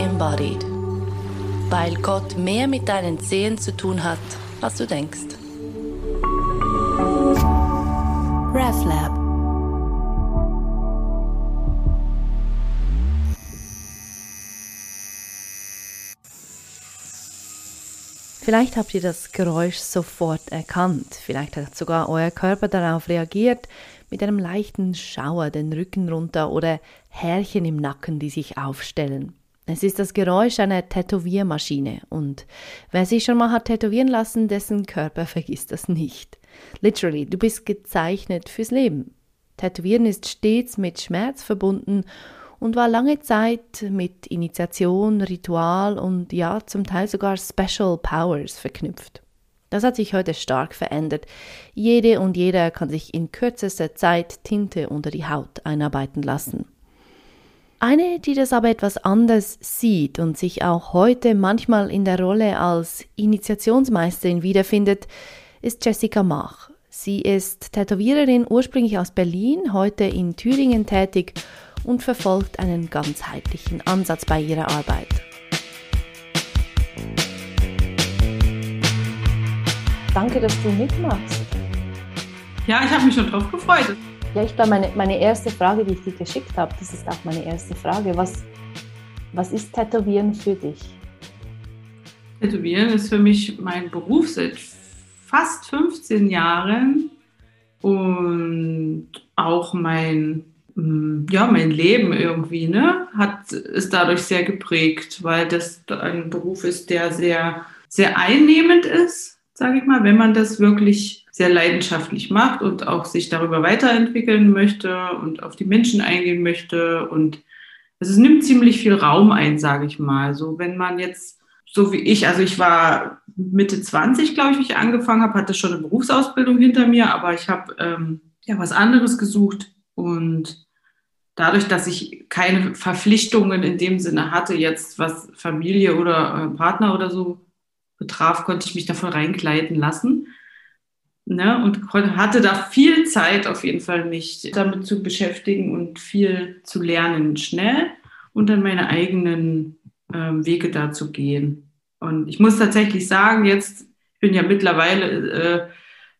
embodied. Weil Gott mehr mit deinen Zehen zu tun hat, als du denkst. RefLab Vielleicht habt ihr das Geräusch sofort erkannt. Vielleicht hat sogar euer Körper darauf reagiert mit einem leichten Schauer den Rücken runter oder Härchen im Nacken, die sich aufstellen. Es ist das Geräusch einer Tätowiermaschine und wer sich schon mal hat tätowieren lassen, dessen Körper vergisst das nicht. Literally, du bist gezeichnet fürs Leben. Tätowieren ist stets mit Schmerz verbunden und war lange Zeit mit Initiation, Ritual und ja, zum Teil sogar Special Powers verknüpft. Das hat sich heute stark verändert. Jede und jeder kann sich in kürzester Zeit Tinte unter die Haut einarbeiten lassen. Eine, die das aber etwas anders sieht und sich auch heute manchmal in der Rolle als Initiationsmeisterin wiederfindet, ist Jessica Mach. Sie ist Tätowiererin ursprünglich aus Berlin, heute in Thüringen tätig und verfolgt einen ganzheitlichen Ansatz bei ihrer Arbeit. Danke, dass du mitmachst. Ja, ich habe mich schon drauf gefreut. Ja, ich glaube, meine, meine erste Frage, die ich dir geschickt habe, das ist auch meine erste Frage. Was, was ist Tätowieren für dich? Tätowieren ist für mich mein Beruf seit fast 15 Jahren und auch mein Mm, ja, mein Leben irgendwie, ne, hat, ist dadurch sehr geprägt, weil das ein Beruf ist, der sehr, sehr einnehmend ist, sage ich mal, wenn man das wirklich sehr leidenschaftlich macht und auch sich darüber weiterentwickeln möchte und auf die Menschen eingehen möchte und es nimmt ziemlich viel Raum ein, sage ich mal. So, wenn man jetzt, so wie ich, also ich war Mitte 20, glaube ich, wie ich angefangen habe, hatte schon eine Berufsausbildung hinter mir, aber ich habe ähm, ja was anderes gesucht und dadurch, dass ich keine Verpflichtungen in dem Sinne hatte, jetzt was Familie oder äh, Partner oder so betraf, konnte ich mich davon reinkleiden lassen. Ne? Und hatte da viel Zeit auf jeden Fall, mich damit zu beschäftigen und viel zu lernen, schnell und dann meine eigenen äh, Wege da zu gehen. Und ich muss tatsächlich sagen, jetzt ich bin ja mittlerweile, äh,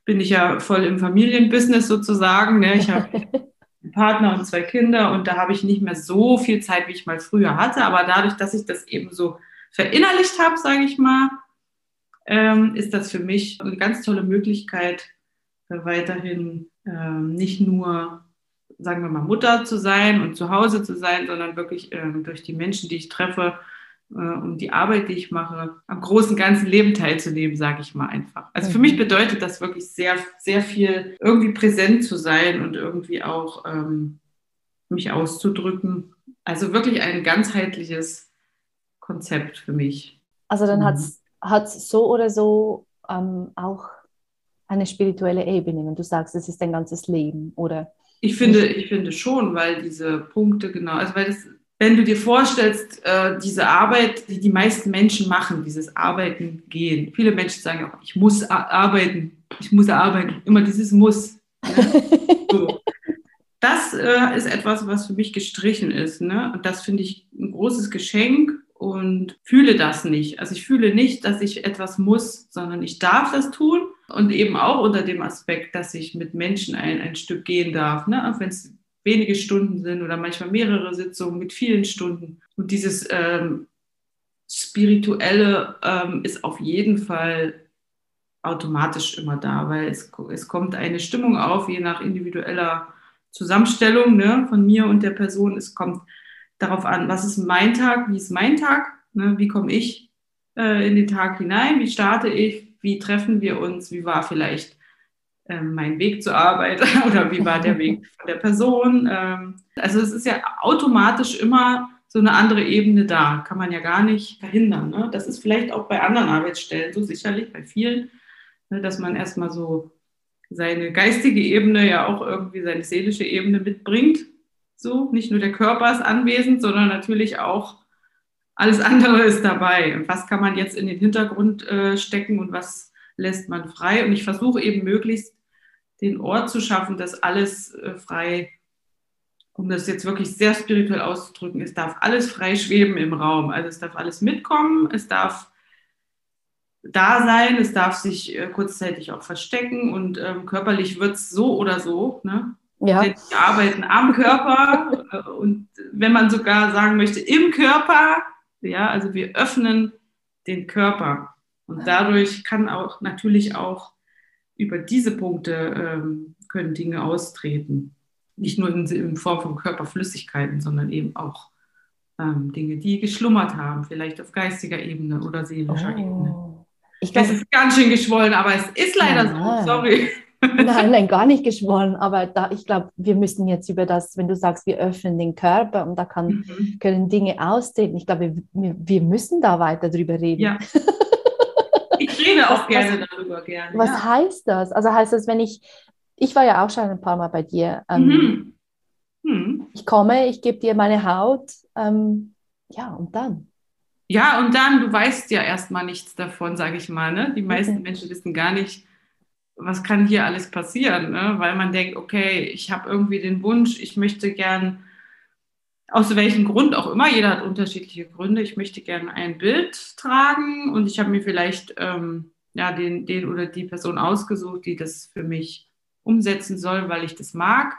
bin ich ja voll im Familienbusiness sozusagen. Ne? Ich habe einen Partner und zwei Kinder und da habe ich nicht mehr so viel Zeit, wie ich mal früher hatte. Aber dadurch, dass ich das eben so verinnerlicht habe, sage ich mal, ähm, ist das für mich eine ganz tolle Möglichkeit, äh, weiterhin ähm, nicht nur, sagen wir mal, Mutter zu sein und zu Hause zu sein, sondern wirklich ähm, durch die Menschen, die ich treffe, äh, um die Arbeit, die ich mache, am großen ganzen Leben teilzunehmen, sage ich mal einfach. Also für mich mhm. bedeutet das wirklich sehr, sehr viel, irgendwie präsent zu sein und irgendwie auch ähm, mich auszudrücken. Also wirklich ein ganzheitliches Konzept für mich. Also dann mhm. hat es so oder so ähm, auch eine spirituelle Ebene, wenn du sagst, es ist dein ganzes Leben, oder? Ich finde, ich finde schon, weil diese Punkte genau, also weil das wenn du dir vorstellst, äh, diese Arbeit, die die meisten Menschen machen, dieses Arbeiten gehen. Viele Menschen sagen auch, ich muss arbeiten, ich muss arbeiten, immer dieses Muss. Ne? so. Das äh, ist etwas, was für mich gestrichen ist. Ne? Und das finde ich ein großes Geschenk und fühle das nicht. Also ich fühle nicht, dass ich etwas muss, sondern ich darf das tun. Und eben auch unter dem Aspekt, dass ich mit Menschen ein, ein Stück gehen darf. Ne? Auch wenn es wenige Stunden sind oder manchmal mehrere Sitzungen mit vielen Stunden. Und dieses ähm, Spirituelle ähm, ist auf jeden Fall automatisch immer da, weil es, es kommt eine Stimmung auf, je nach individueller Zusammenstellung ne, von mir und der Person. Es kommt darauf an, was ist mein Tag, wie ist mein Tag, ne, wie komme ich äh, in den Tag hinein, wie starte ich, wie treffen wir uns, wie war vielleicht ähm, mein Weg zur Arbeit oder wie war der Weg von der Person. Ähm, also es ist ja automatisch immer so eine andere Ebene da, kann man ja gar nicht verhindern. Ne? Das ist vielleicht auch bei anderen Arbeitsstellen so sicherlich, bei vielen, ne, dass man erstmal so seine geistige Ebene ja auch irgendwie seine seelische Ebene mitbringt. So, nicht nur der Körper ist anwesend, sondern natürlich auch alles andere ist dabei. Was kann man jetzt in den Hintergrund äh, stecken und was lässt man frei? Und ich versuche eben möglichst den Ort zu schaffen, dass alles äh, frei um das jetzt wirklich sehr spirituell auszudrücken, es darf alles frei schweben im Raum. Also es darf alles mitkommen, es darf da sein, es darf sich äh, kurzzeitig auch verstecken und ähm, körperlich wird es so oder so. Ne? Ja. Wir arbeiten am Körper äh, und wenn man sogar sagen möchte, im Körper, ja, also wir öffnen den Körper. Und dadurch kann auch natürlich auch über diese Punkte ähm, können Dinge austreten. Nicht nur in, in, Form von Körperflüssigkeiten, sondern eben auch ähm, Dinge, die geschlummert haben, vielleicht auf geistiger Ebene oder seelischer oh. Ebene. Ich glaub, es ist ganz schön geschwollen, aber es ist leider ja, so. Sorry. Nein, nein, gar nicht geschwollen. Aber da, ich glaube, wir müssen jetzt über das, wenn du sagst, wir öffnen den Körper und da kann, mhm. können Dinge austreten. Ich glaube, wir, wir müssen da weiter drüber reden. Ja. Ich rede auch was, gerne darüber, gerne. Was ja. heißt das? Also heißt das, wenn ich, ich war ja auch schon ein paar Mal bei dir. Ähm, mhm. Mhm. Ich komme, ich gebe dir meine Haut. Ähm, ja, und dann? Ja, und dann, du weißt ja erstmal nichts davon, sage ich mal. Ne? Die meisten mhm. Menschen wissen gar nicht, was kann hier alles passieren, ne? weil man denkt, okay, ich habe irgendwie den Wunsch, ich möchte gern, aus welchem Grund auch immer, jeder hat unterschiedliche Gründe, ich möchte gerne ein Bild tragen und ich habe mir vielleicht ähm, ja, den, den oder die Person ausgesucht, die das für mich umsetzen soll, weil ich das mag.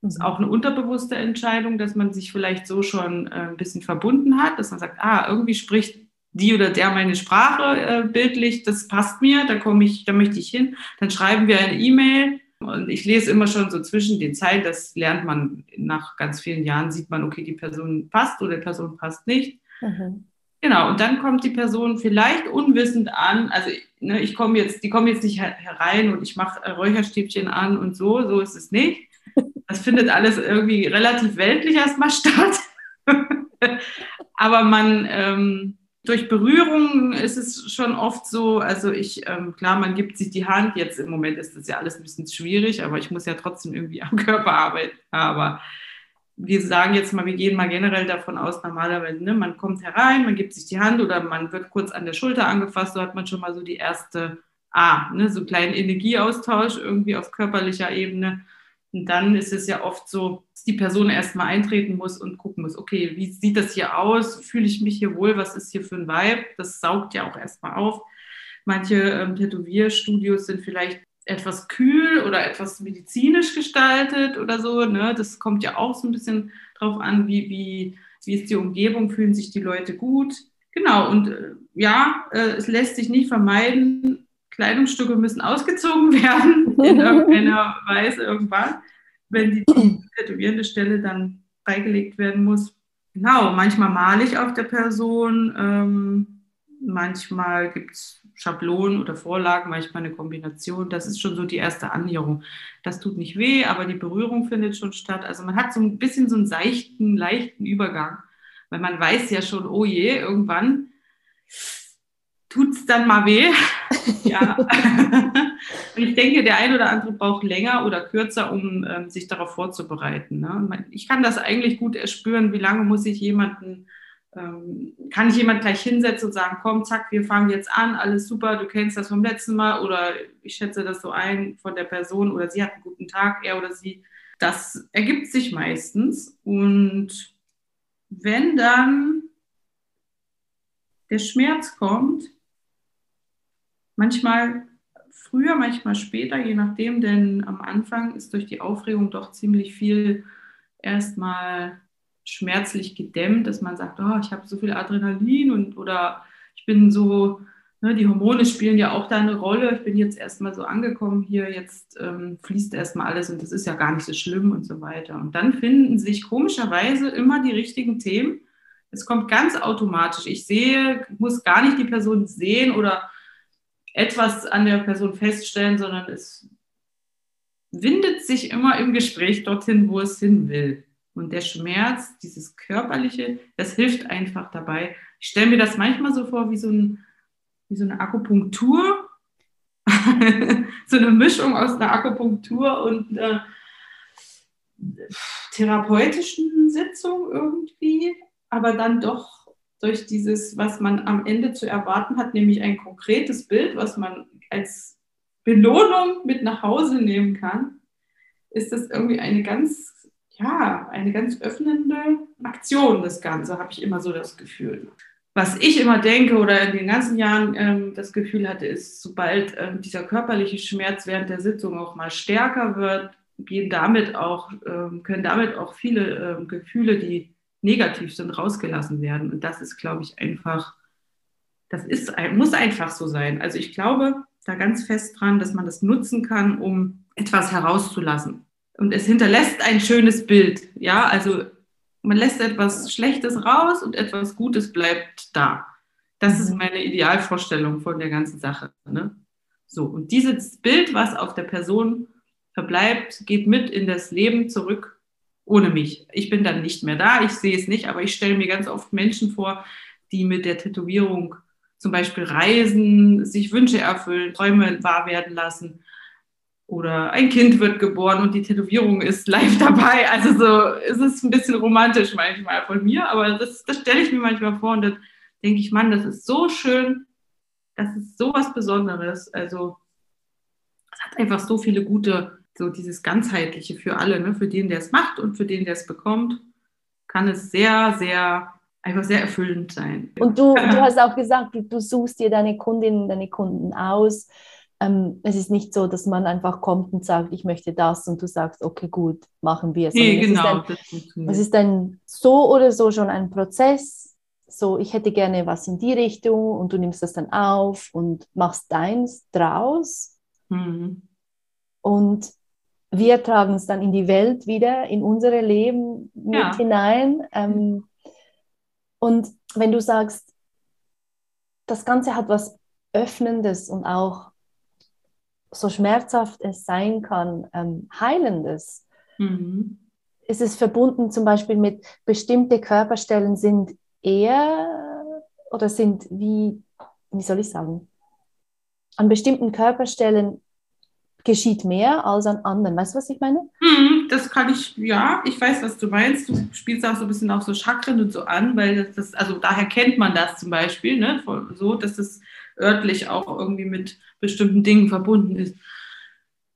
Das ist mhm. auch eine unterbewusste Entscheidung, dass man sich vielleicht so schon äh, ein bisschen verbunden hat, dass man sagt, ah, irgendwie spricht die oder der meine Sprache äh, bildlich, das passt mir, da komme ich, da möchte ich hin. Dann schreiben wir eine E-Mail und ich lese immer schon so zwischen den Zeilen, das lernt man nach ganz vielen Jahren, sieht man, okay, die Person passt oder die Person passt nicht. Mhm. Genau, und dann kommt die Person vielleicht unwissend an, also ne, ich komme jetzt, die kommen jetzt nicht herein und ich mache Räucherstäbchen an und so, so ist es nicht. Das findet alles irgendwie relativ weltlich erstmal statt. Aber man, ähm, durch Berührung ist es schon oft so, also ich, ähm, klar, man gibt sich die Hand, jetzt im Moment ist das ja alles ein bisschen schwierig, aber ich muss ja trotzdem irgendwie am Körper arbeiten. Aber wir sagen jetzt mal, wir gehen mal generell davon aus, normalerweise, ne, man kommt herein, man gibt sich die Hand oder man wird kurz an der Schulter angefasst, so hat man schon mal so die erste, ah, ne, so einen kleinen Energieaustausch irgendwie auf körperlicher Ebene. Und dann ist es ja oft so, dass die Person erstmal eintreten muss und gucken muss, okay, wie sieht das hier aus? Fühle ich mich hier wohl? Was ist hier für ein Vibe? Das saugt ja auch erstmal auf. Manche ähm, Tätowierstudios sind vielleicht etwas kühl oder etwas medizinisch gestaltet oder so. Ne? Das kommt ja auch so ein bisschen drauf an, wie, wie, wie ist die Umgebung, fühlen sich die Leute gut. Genau, und äh, ja, äh, es lässt sich nicht vermeiden, Kleidungsstücke müssen ausgezogen werden in irgendeiner Weise irgendwann, wenn die tätowierende Stelle dann freigelegt werden muss. Genau, manchmal male ich auf der Person, ähm, manchmal gibt es Schablonen oder Vorlagen, manchmal eine Kombination. Das ist schon so die erste Annäherung. Das tut nicht weh, aber die Berührung findet schon statt. Also man hat so ein bisschen so einen seichten, leichten Übergang, weil man weiß ja schon, oh je, irgendwann tut es dann mal weh. Ja. Und ich denke, der ein oder andere braucht länger oder kürzer, um ähm, sich darauf vorzubereiten. Ne? Ich kann das eigentlich gut erspüren, wie lange muss ich jemanden, ähm, kann ich jemand gleich hinsetzen und sagen, komm, zack, wir fangen jetzt an, alles super, du kennst das vom letzten Mal oder ich schätze das so ein von der Person oder sie hat einen guten Tag, er oder sie. Das ergibt sich meistens. Und wenn dann der Schmerz kommt, Manchmal früher, manchmal später, je nachdem, denn am Anfang ist durch die Aufregung doch ziemlich viel erstmal schmerzlich gedämmt, dass man sagt, oh, ich habe so viel Adrenalin und oder ich bin so, ne, die Hormone spielen ja auch da eine Rolle. Ich bin jetzt erstmal so angekommen hier, jetzt ähm, fließt erstmal alles und das ist ja gar nicht so schlimm und so weiter. Und dann finden sich komischerweise immer die richtigen Themen. Es kommt ganz automatisch. Ich sehe, muss gar nicht die Person sehen oder etwas an der Person feststellen, sondern es windet sich immer im Gespräch dorthin, wo es hin will. Und der Schmerz, dieses körperliche, das hilft einfach dabei. Ich stelle mir das manchmal so vor wie so, ein, wie so eine Akupunktur, so eine Mischung aus einer Akupunktur und einer therapeutischen Sitzung irgendwie, aber dann doch durch dieses, was man am Ende zu erwarten hat, nämlich ein konkretes Bild, was man als Belohnung mit nach Hause nehmen kann, ist das irgendwie eine ganz, ja, eine ganz öffnende Aktion, das Ganze, habe ich immer so das Gefühl. Was ich immer denke oder in den ganzen Jahren ähm, das Gefühl hatte, ist, sobald ähm, dieser körperliche Schmerz während der Sitzung auch mal stärker wird, gehen damit auch, ähm, können damit auch viele ähm, Gefühle, die negativ sind, rausgelassen werden. Und das ist, glaube ich, einfach, das ist, muss einfach so sein. Also ich glaube da ganz fest dran, dass man das nutzen kann, um etwas herauszulassen. Und es hinterlässt ein schönes Bild. Ja, also man lässt etwas Schlechtes raus und etwas Gutes bleibt da. Das ist mhm. meine Idealvorstellung von der ganzen Sache. Ne? So, und dieses Bild, was auf der Person verbleibt, geht mit in das Leben zurück ohne mich. Ich bin dann nicht mehr da, ich sehe es nicht, aber ich stelle mir ganz oft Menschen vor, die mit der Tätowierung zum Beispiel reisen, sich Wünsche erfüllen, Träume wahr werden lassen oder ein Kind wird geboren und die Tätowierung ist live dabei. Also so ist es ein bisschen romantisch manchmal von mir, aber das, das stelle ich mir manchmal vor und dann denke ich, Mann, das ist so schön, das ist so was Besonderes. Also es hat einfach so viele gute, so dieses ganzheitliche für alle, ne? für den, der es macht und für den, der es bekommt, kann es sehr, sehr einfach sehr erfüllend sein. Und du, du hast auch gesagt, du, du suchst dir deine Kundinnen, deine Kunden aus ähm, es ist nicht so, dass man einfach kommt und sagt, ich möchte das und du sagst, okay, gut, machen wir es. Nee, genau. Es ist, ein, es ist dann so oder so schon ein Prozess. So, ich hätte gerne was in die Richtung und du nimmst das dann auf und machst deins draus. Mhm. Und wir tragen es dann in die Welt wieder, in unsere Leben mit ja. hinein. Ähm, und wenn du sagst, das Ganze hat was Öffnendes und auch so schmerzhaft es sein kann, ähm, heilendes. Mhm. Ist es verbunden zum Beispiel mit bestimmte Körperstellen sind eher oder sind wie, wie soll ich sagen, an bestimmten Körperstellen geschieht mehr als an anderen. Weißt du, was ich meine? Hm, das kann ich, ja, ich weiß, was du meinst. Du spielst auch so ein bisschen auch so Chakren und so an, weil das, das also daher kennt man das zum Beispiel, ne? so, dass es örtlich auch irgendwie mit bestimmten Dingen verbunden ist.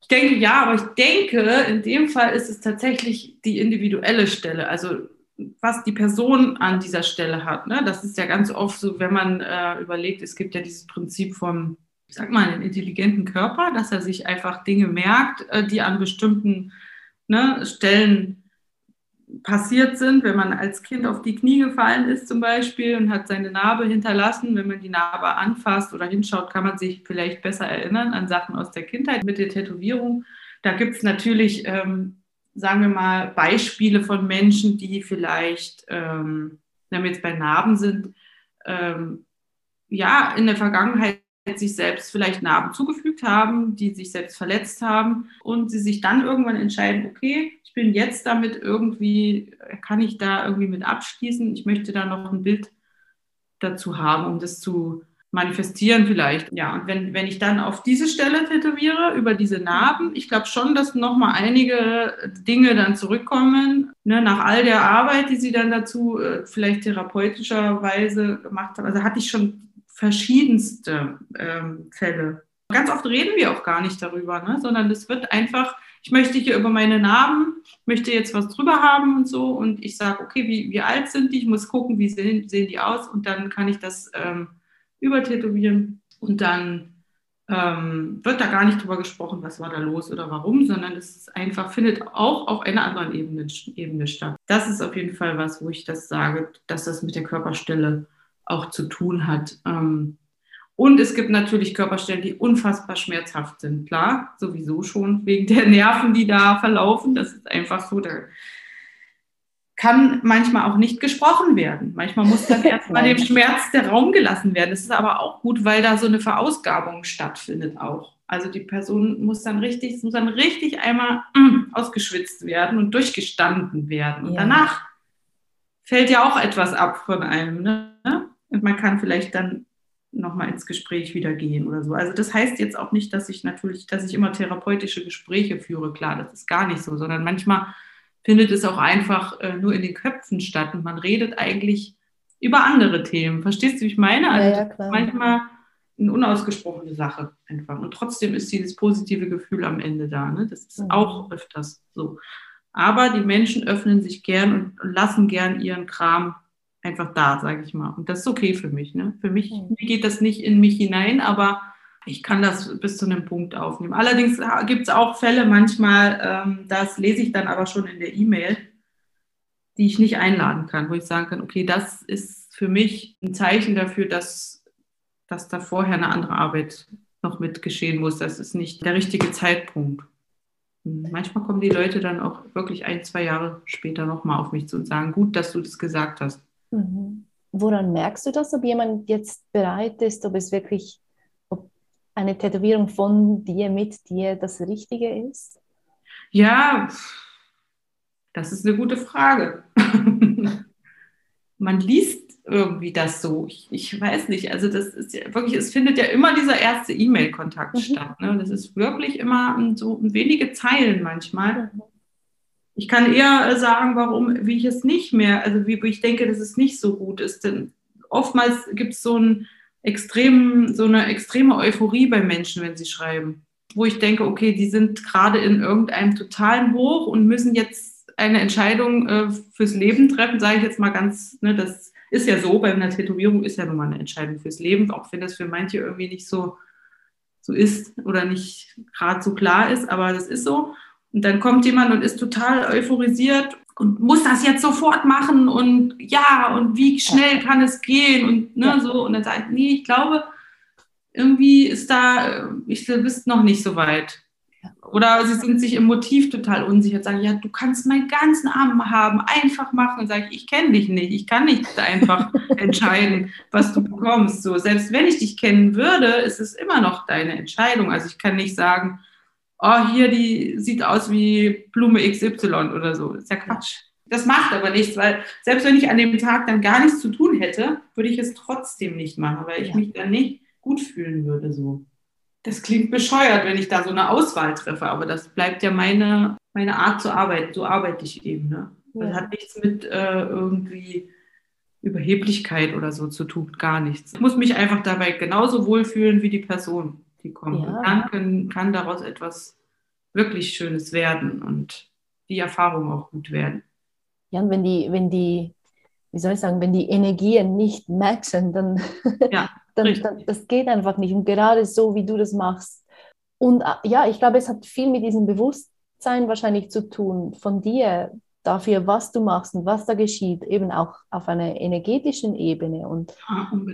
Ich denke ja, aber ich denke, in dem Fall ist es tatsächlich die individuelle Stelle, also was die Person an dieser Stelle hat. Ne? Das ist ja ganz oft so, wenn man äh, überlegt, es gibt ja dieses Prinzip vom, ich sag mal, einen intelligenten Körper, dass er sich einfach Dinge merkt, äh, die an bestimmten ne, Stellen passiert sind, wenn man als Kind auf die Knie gefallen ist zum Beispiel und hat seine Narbe hinterlassen. Wenn man die Narbe anfasst oder hinschaut, kann man sich vielleicht besser erinnern an Sachen aus der Kindheit mit der Tätowierung. Da gibt es natürlich, ähm, sagen wir mal, Beispiele von Menschen, die vielleicht, ähm, wenn wir jetzt bei Narben sind, ähm, ja, in der Vergangenheit sich selbst vielleicht Narben zugefügt haben, die sich selbst verletzt haben und sie sich dann irgendwann entscheiden, okay, bin jetzt damit irgendwie, kann ich da irgendwie mit abschließen? Ich möchte da noch ein Bild dazu haben, um das zu manifestieren vielleicht. Ja, und wenn, wenn ich dann auf diese Stelle tätowiere, über diese Narben, ich glaube schon, dass nochmal einige Dinge dann zurückkommen, ne, nach all der Arbeit, die sie dann dazu äh, vielleicht therapeutischerweise gemacht haben. Also hatte ich schon verschiedenste ähm, Fälle. Ganz oft reden wir auch gar nicht darüber, ne, sondern es wird einfach ich möchte hier über meine Narben, möchte jetzt was drüber haben und so. Und ich sage, okay, wie, wie alt sind die? Ich muss gucken, wie sehen, sehen die aus. Und dann kann ich das ähm, übertätowieren. Und dann ähm, wird da gar nicht drüber gesprochen, was war da los oder warum, sondern es ist einfach, findet auch auf einer anderen Ebene, Ebene statt. Das ist auf jeden Fall was, wo ich das sage, dass das mit der Körperstelle auch zu tun hat. Ähm, und es gibt natürlich Körperstellen, die unfassbar schmerzhaft sind. Klar, sowieso schon wegen der Nerven, die da verlaufen. Das ist einfach so. Da kann manchmal auch nicht gesprochen werden. Manchmal muss dann erstmal dem Schmerz der Raum gelassen werden. Das ist aber auch gut, weil da so eine Verausgabung stattfindet auch. Also die Person muss dann richtig, muss dann richtig einmal mm, ausgeschwitzt werden und durchgestanden werden. Und ja. danach fällt ja auch etwas ab von einem. Ne? Und man kann vielleicht dann nochmal ins Gespräch wieder gehen oder so. Also das heißt jetzt auch nicht, dass ich natürlich, dass ich immer therapeutische Gespräche führe, klar, das ist gar nicht so, sondern manchmal findet es auch einfach äh, nur in den Köpfen statt und man redet eigentlich über andere Themen. Verstehst du, wie ich meine? Also ja, ja, manchmal eine unausgesprochene Sache einfach. Und trotzdem ist dieses positive Gefühl am Ende da. Ne? Das ist mhm. auch öfters so. Aber die Menschen öffnen sich gern und lassen gern ihren Kram einfach da, sage ich mal. Und das ist okay für mich. Ne? Für mich mhm. geht das nicht in mich hinein, aber ich kann das bis zu einem Punkt aufnehmen. Allerdings gibt es auch Fälle manchmal, ähm, das lese ich dann aber schon in der E-Mail, die ich nicht einladen kann, wo ich sagen kann, okay, das ist für mich ein Zeichen dafür, dass, dass da vorher eine andere Arbeit noch mit geschehen muss. Das ist nicht der richtige Zeitpunkt. Manchmal kommen die Leute dann auch wirklich ein, zwei Jahre später nochmal auf mich zu und sagen, gut, dass du das gesagt hast. Mhm. Woran merkst du das, ob jemand jetzt bereit ist, ob es wirklich, ob eine Tätowierung von dir, mit dir das Richtige ist? Ja, das ist eine gute Frage. Man liest irgendwie das so. Ich, ich, weiß nicht. Also das ist ja wirklich, es findet ja immer dieser erste E-Mail-Kontakt mhm. statt. Ne? Das ist wirklich immer so wenige Zeilen manchmal. Mhm. Ich kann eher sagen, warum, wie ich es nicht mehr, also wie, wie ich denke, dass es nicht so gut ist. Denn oftmals gibt es so, ein extrem, so eine extreme Euphorie bei Menschen, wenn sie schreiben. Wo ich denke, okay, die sind gerade in irgendeinem totalen Hoch und müssen jetzt eine Entscheidung äh, fürs Leben treffen, sage ich jetzt mal ganz, ne, das ist ja so, bei einer Tätowierung ist ja nun mal eine Entscheidung fürs Leben, auch wenn das für manche irgendwie nicht so, so ist oder nicht gerade so klar ist, aber das ist so. Und dann kommt jemand und ist total euphorisiert und muss das jetzt sofort machen und ja, und wie schnell kann es gehen und ne, so. Und dann sagt, nee, ich glaube, irgendwie ist da, ich bist noch nicht so weit. Oder sie sind sich im Motiv total unsicher, sagen, ja, du kannst meinen ganzen Arm haben, einfach machen. Und sage ich, ich kenne dich nicht, ich kann nicht einfach entscheiden, was du bekommst. So, selbst wenn ich dich kennen würde, ist es immer noch deine Entscheidung. Also ich kann nicht sagen, oh, hier, die sieht aus wie Blume XY oder so. Das ist ja Quatsch. Das macht aber nichts, weil selbst wenn ich an dem Tag dann gar nichts zu tun hätte, würde ich es trotzdem nicht machen, weil ich ja. mich dann nicht gut fühlen würde so das klingt bescheuert, wenn ich da so eine Auswahl treffe, aber das bleibt ja meine, meine Art zu arbeiten. So arbeite ich eben. Ne? Das hat nichts mit äh, irgendwie Überheblichkeit oder so zu tun, gar nichts. Ich muss mich einfach dabei genauso wohlfühlen wie die Person, die kommt. Ja. Und dann können, kann daraus etwas wirklich Schönes werden und die Erfahrung auch gut werden. Ja, und wenn die, wenn die, wie soll ich sagen, wenn die Energien nicht matchen, dann ja. dann, dann, das geht einfach nicht. Und gerade so, wie du das machst. Und äh, ja, ich glaube, es hat viel mit diesem Bewusstsein wahrscheinlich zu tun von dir dafür, was du machst und was da geschieht, eben auch auf einer energetischen Ebene. Und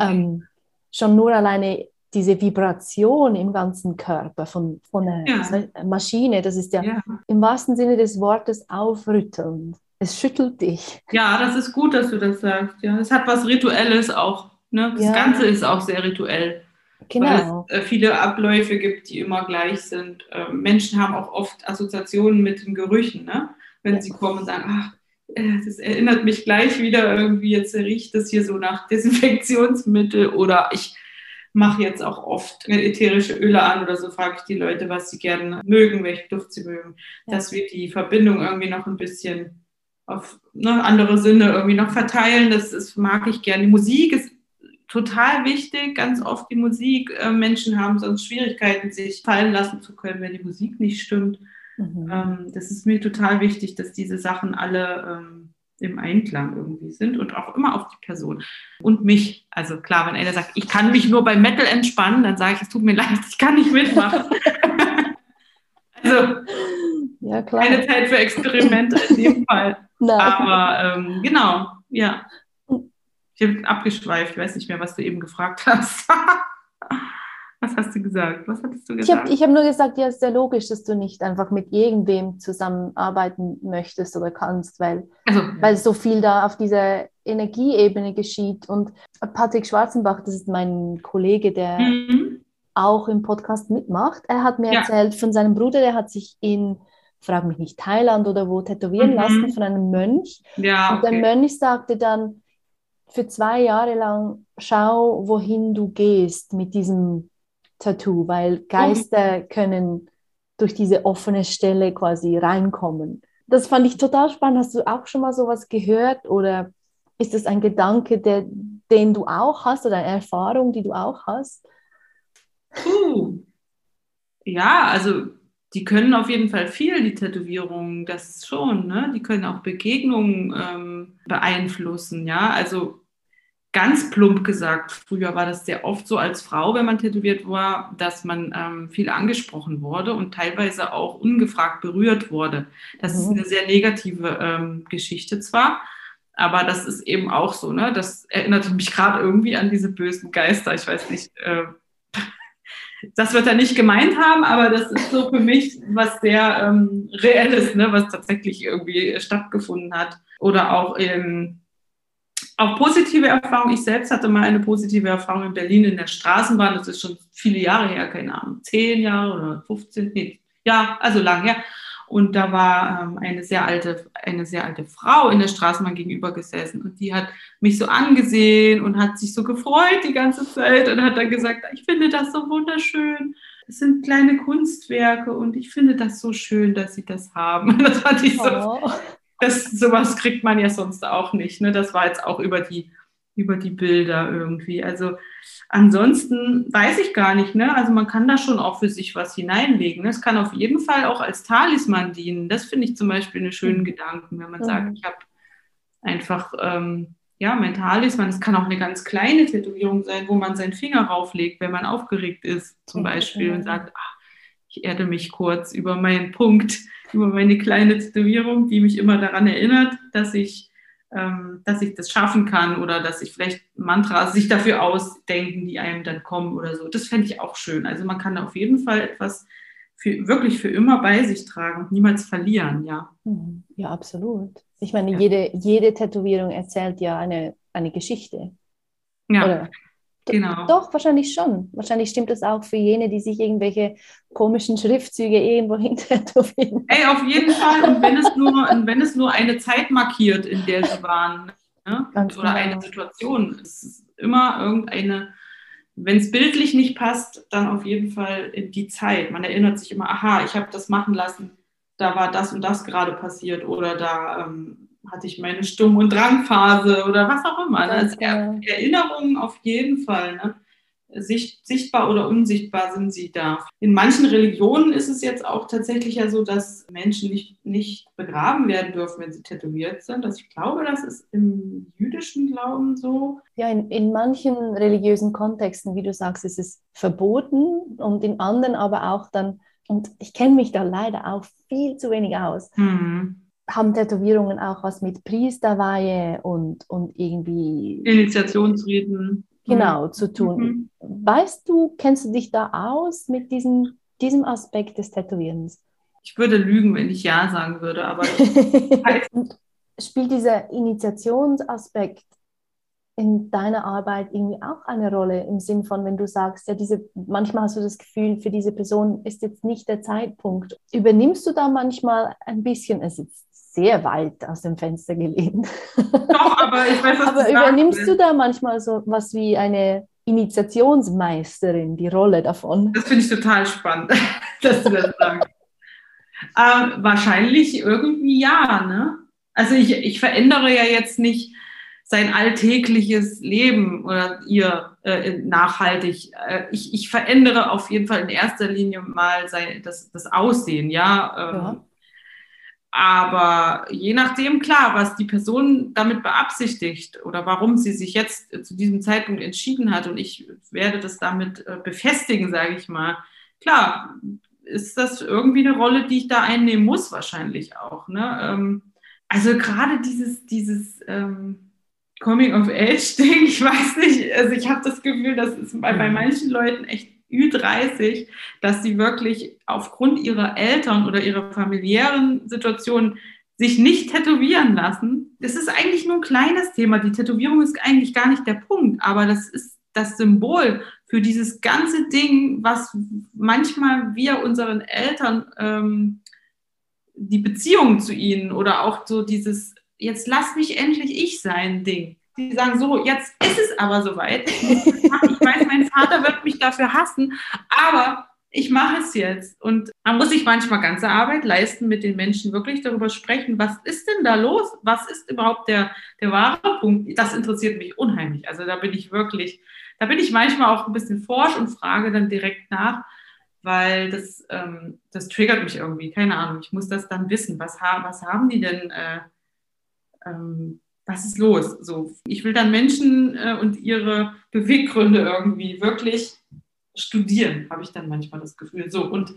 ähm, schon nur alleine diese Vibration im ganzen Körper von, von einer ja. Maschine, das ist ja, ja, im wahrsten Sinne des Wortes aufrüttelnd. Es schüttelt dich. Ja, das ist gut, dass du das sagst. Ja, es hat was Rituelles auch. Ne? Das ja. Ganze ist auch sehr rituell. Genau. Weil es äh, viele Abläufe gibt, die immer gleich sind. Äh, Menschen haben auch oft Assoziationen mit den Gerüchen, ne? wenn sie kommen und sagen, ach, äh, das erinnert mich gleich wieder irgendwie, jetzt riecht das hier so nach Desinfektionsmittel oder ich mache jetzt auch oft ätherische Öle an oder so, frage ich die Leute, was sie gerne mögen, welchen Duft sie mögen, ja. dass wir die Verbindung irgendwie noch ein bisschen auf ne, andere Sinne irgendwie noch verteilen. Das ist, mag ich gerne. Die Musik ist total wichtig, ganz oft die Musik. Äh, Menschen haben sonst Schwierigkeiten, sich fallen lassen zu können, wenn die Musik nicht stimmt. Mhm. Ähm, das ist mir total wichtig, dass diese Sachen alle ähm, im Einklang irgendwie sind und auch immer auf die Person und mich. Also klar, wenn einer sagt, ich kann mich nur beim Metal entspannen, dann sage ich, es tut mir leid, ich kann nicht mitmachen. also ja, keine Zeit für Experimente in dem Fall. Nein. Aber ähm, genau, ja. Ich habe abgeschweift, ich weiß nicht mehr, was du eben gefragt hast. was hast du gesagt? Was hattest du gesagt? Ich habe hab nur gesagt, ja, es ist sehr logisch, dass du nicht einfach mit irgendwem zusammenarbeiten möchtest oder kannst, weil, also, weil so viel da auf dieser Energieebene geschieht. Und Patrick Schwarzenbach, das ist mein Kollege, der mhm. auch im Podcast mitmacht, er hat mir ja. erzählt von seinem Bruder, der hat sich in frag mich nicht, Thailand oder wo tätowieren mhm. lassen von einem Mönch. Ja, okay. Und der Mönch sagte dann, für zwei Jahre lang, schau, wohin du gehst mit diesem Tattoo, weil Geister mhm. können durch diese offene Stelle quasi reinkommen. Das fand ich total spannend. Hast du auch schon mal sowas gehört oder ist das ein Gedanke, der, den du auch hast oder eine Erfahrung, die du auch hast? Puh. Ja, also die können auf jeden Fall viel, die Tätowierungen, das schon, ne? Die können auch Begegnungen ähm, beeinflussen, ja. Also ganz plump gesagt, früher war das sehr oft so als Frau, wenn man tätowiert war, dass man ähm, viel angesprochen wurde und teilweise auch ungefragt berührt wurde. Das mhm. ist eine sehr negative ähm, Geschichte zwar, aber das ist eben auch so, ne? Das erinnerte mich gerade irgendwie an diese bösen Geister. Ich weiß nicht, äh, das wird er nicht gemeint haben, aber das ist so für mich was sehr ähm, Reelles, ne? was tatsächlich irgendwie stattgefunden hat. Oder auch in auch positive Erfahrungen. Ich selbst hatte mal eine positive Erfahrung in Berlin in der Straßenbahn. Das ist schon viele Jahre her, keine Ahnung, zehn Jahre oder 15, nee, ja, also lang her. Und da war ähm, eine sehr alte, eine sehr alte Frau in der Straßenbahn gegenüber gesessen und die hat mich so angesehen und hat sich so gefreut die ganze Zeit und hat dann gesagt, ich finde das so wunderschön. Das sind kleine Kunstwerke und ich finde das so schön, dass sie das haben. Das fand ich so, oh das, sowas kriegt man ja sonst auch nicht. Ne? Das war jetzt auch über die, über die Bilder irgendwie. Also ansonsten weiß ich gar nicht. Ne? Also man kann da schon auch für sich was hineinlegen. Ne? Es kann auf jeden Fall auch als Talisman dienen. Das finde ich zum Beispiel einen schönen mhm. Gedanken, wenn man sagt, ich habe einfach ähm, ja, mein Talisman. Es kann auch eine ganz kleine Tätowierung sein, wo man seinen Finger rauflegt, wenn man aufgeregt ist, zum Beispiel, und sagt, ach, ich erde mich kurz über meinen Punkt über meine kleine Tätowierung, die mich immer daran erinnert, dass ich, ähm, dass ich das schaffen kann oder dass ich vielleicht Mantras sich dafür ausdenken, die einem dann kommen oder so. Das fände ich auch schön. Also man kann auf jeden Fall etwas für, wirklich für immer bei sich tragen und niemals verlieren, ja. Mhm. Ja, absolut. Ich meine, ja. jede, jede Tätowierung erzählt ja eine, eine Geschichte. Ja. Oder Genau. Doch, wahrscheinlich schon. Wahrscheinlich stimmt das auch für jene, die sich irgendwelche komischen Schriftzüge irgendwo hintätowieren. Ey, auf jeden Fall. Und wenn es nur, wenn es nur eine Zeit markiert, in der sie waren, ne? oder genau. eine Situation, es ist immer irgendeine, wenn es bildlich nicht passt, dann auf jeden Fall in die Zeit. Man erinnert sich immer, aha, ich habe das machen lassen, da war das und das gerade passiert oder da ähm, hatte ich meine Stumm- und Drangphase oder was auch immer. Ne? Also er Erinnerungen auf jeden Fall. Ne? Sicht, sichtbar oder unsichtbar sind sie da. In manchen Religionen ist es jetzt auch tatsächlich ja so, dass Menschen nicht, nicht begraben werden dürfen, wenn sie tätowiert sind. Also ich glaube, das ist im jüdischen Glauben so. Ja, in, in manchen religiösen Kontexten, wie du sagst, ist es verboten und in anderen aber auch dann, und ich kenne mich da leider auch viel zu wenig aus. Mhm haben Tätowierungen auch was mit Priesterweihe und, und irgendwie Initiationsreden genau mhm. zu tun. Mhm. Weißt du, kennst du dich da aus mit diesem, diesem Aspekt des Tätowierens? Ich würde lügen, wenn ich Ja sagen würde, aber spielt dieser Initiationsaspekt in deiner Arbeit irgendwie auch eine Rolle im Sinn von, wenn du sagst, ja, diese, manchmal hast du das Gefühl, für diese Person ist jetzt nicht der Zeitpunkt. Übernimmst du da manchmal ein bisschen, es ist sehr weit aus dem Fenster gelehnt. Doch, aber ich weiß, was Aber du übernimmst sagst. du da manchmal so was wie eine Initiationsmeisterin, die Rolle davon? Das finde ich total spannend, dass du das sagst. ähm, wahrscheinlich irgendwie ja, ne? Also ich, ich verändere ja jetzt nicht sein alltägliches Leben oder ihr äh, nachhaltig. Äh, ich, ich verändere auf jeden Fall in erster Linie mal sein, das, das Aussehen, ja. Ähm, ja. Aber je nachdem, klar, was die Person damit beabsichtigt oder warum sie sich jetzt zu diesem Zeitpunkt entschieden hat und ich werde das damit äh, befestigen, sage ich mal. Klar, ist das irgendwie eine Rolle, die ich da einnehmen muss, wahrscheinlich auch. Ne? Ähm, also gerade dieses, dieses ähm, Coming-of-Age-Ding, ich weiß nicht, also ich habe das Gefühl, das ist bei, bei manchen Leuten echt Ü30, dass sie wirklich aufgrund ihrer Eltern oder ihrer familiären Situation sich nicht tätowieren lassen. Das ist eigentlich nur ein kleines Thema. Die Tätowierung ist eigentlich gar nicht der Punkt, aber das ist das Symbol für dieses ganze Ding, was manchmal wir unseren Eltern ähm, die Beziehung zu ihnen oder auch so dieses jetzt lass mich endlich ich sein Ding die sagen, so, jetzt ist es aber soweit. Ich weiß, mein Vater wird mich dafür hassen, aber ich mache es jetzt. Und man muss sich manchmal ganze Arbeit leisten, mit den Menschen wirklich darüber sprechen, was ist denn da los? Was ist überhaupt der, der wahre Punkt? Das interessiert mich unheimlich. Also da bin ich wirklich, da bin ich manchmal auch ein bisschen forsch und frage dann direkt nach. weil das, ähm, das triggert mich irgendwie, keine Ahnung. Ich muss das dann wissen. Was, ha was haben die denn? Äh, ähm, was ist los? So, ich will dann Menschen äh, und ihre Beweggründe irgendwie wirklich studieren, habe ich dann manchmal das Gefühl. So, und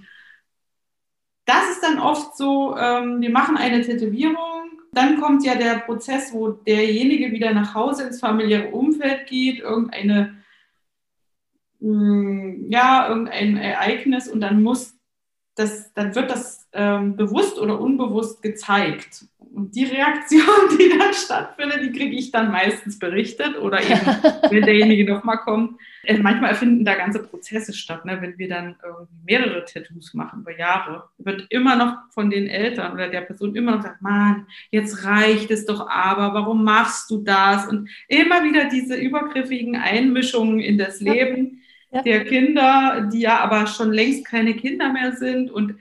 das ist dann oft so, ähm, wir machen eine Tätowierung, dann kommt ja der Prozess, wo derjenige wieder nach Hause ins familiäre Umfeld geht, irgendeine, mh, mm, ja, irgendein Ereignis und dann muss das, dann wird das ähm, bewusst oder unbewusst gezeigt. Und die Reaktion, die dann stattfindet, die kriege ich dann meistens berichtet oder eben, wenn derjenige nochmal kommt. Äh, manchmal finden da ganze Prozesse statt, ne? wenn wir dann irgendwie mehrere Tattoos machen über Jahre, wird immer noch von den Eltern oder der Person immer noch gesagt, Mann, jetzt reicht es doch aber, warum machst du das? Und immer wieder diese übergriffigen Einmischungen in das Leben ja. der Kinder, die ja aber schon längst keine Kinder mehr sind und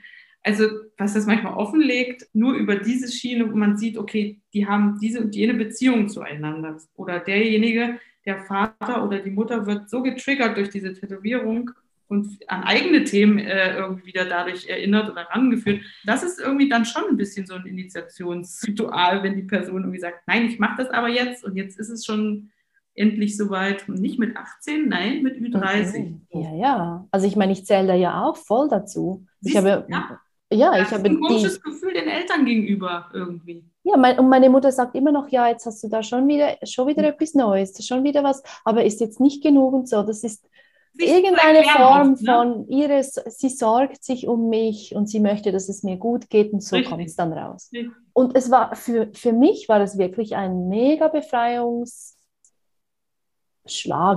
also was das manchmal offenlegt, nur über diese Schiene, wo man sieht, okay, die haben diese und jene Beziehung zueinander. Oder derjenige, der Vater oder die Mutter wird so getriggert durch diese Tätowierung und an eigene Themen äh, irgendwie wieder dadurch erinnert oder rangeführt. Das ist irgendwie dann schon ein bisschen so ein Initiationsritual, wenn die Person irgendwie sagt, nein, ich mache das aber jetzt und jetzt ist es schon endlich soweit. Nicht mit 18, nein, mit Ü30. Okay. Ja, ja. Also ich meine, ich zähle da ja auch voll dazu. Siehst, ich habe ja. Ja, ich habe ein komisches die, Gefühl den Eltern gegenüber irgendwie. Ja, mein, und meine Mutter sagt immer noch, ja, jetzt hast du da schon wieder, schon wieder etwas Neues, schon wieder was, aber ist jetzt nicht genug und so. Das ist Sich irgendeine Form ne? von ihre, sie sorgt sich um mich und sie möchte, dass es mir gut geht und so kommt es dann raus. Richtig. Und es war für, für mich war es wirklich ein mega Befreiungsschlag,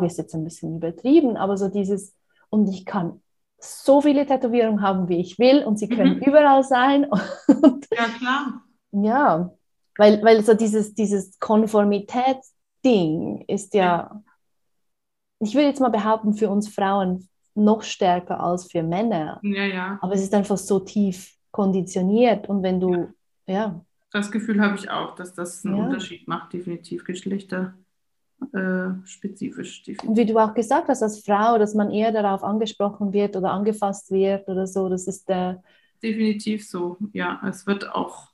ist jetzt ein bisschen übertrieben, aber so dieses, und ich kann so viele Tätowierungen haben, wie ich will und sie können mhm. überall sein. Und, ja, klar. Ja, weil, weil so dieses, dieses Konformitätsding ist ja, ich würde jetzt mal behaupten, für uns Frauen noch stärker als für Männer. Ja, ja. Aber es ist einfach so tief konditioniert und wenn du, ja. ja. Das Gefühl habe ich auch, dass das einen ja. Unterschied macht, definitiv Geschlechter äh, spezifisch. Definitiv. Und wie du auch gesagt hast, als Frau, dass man eher darauf angesprochen wird oder angefasst wird oder so, das ist der. Definitiv so, ja. Es wird auch,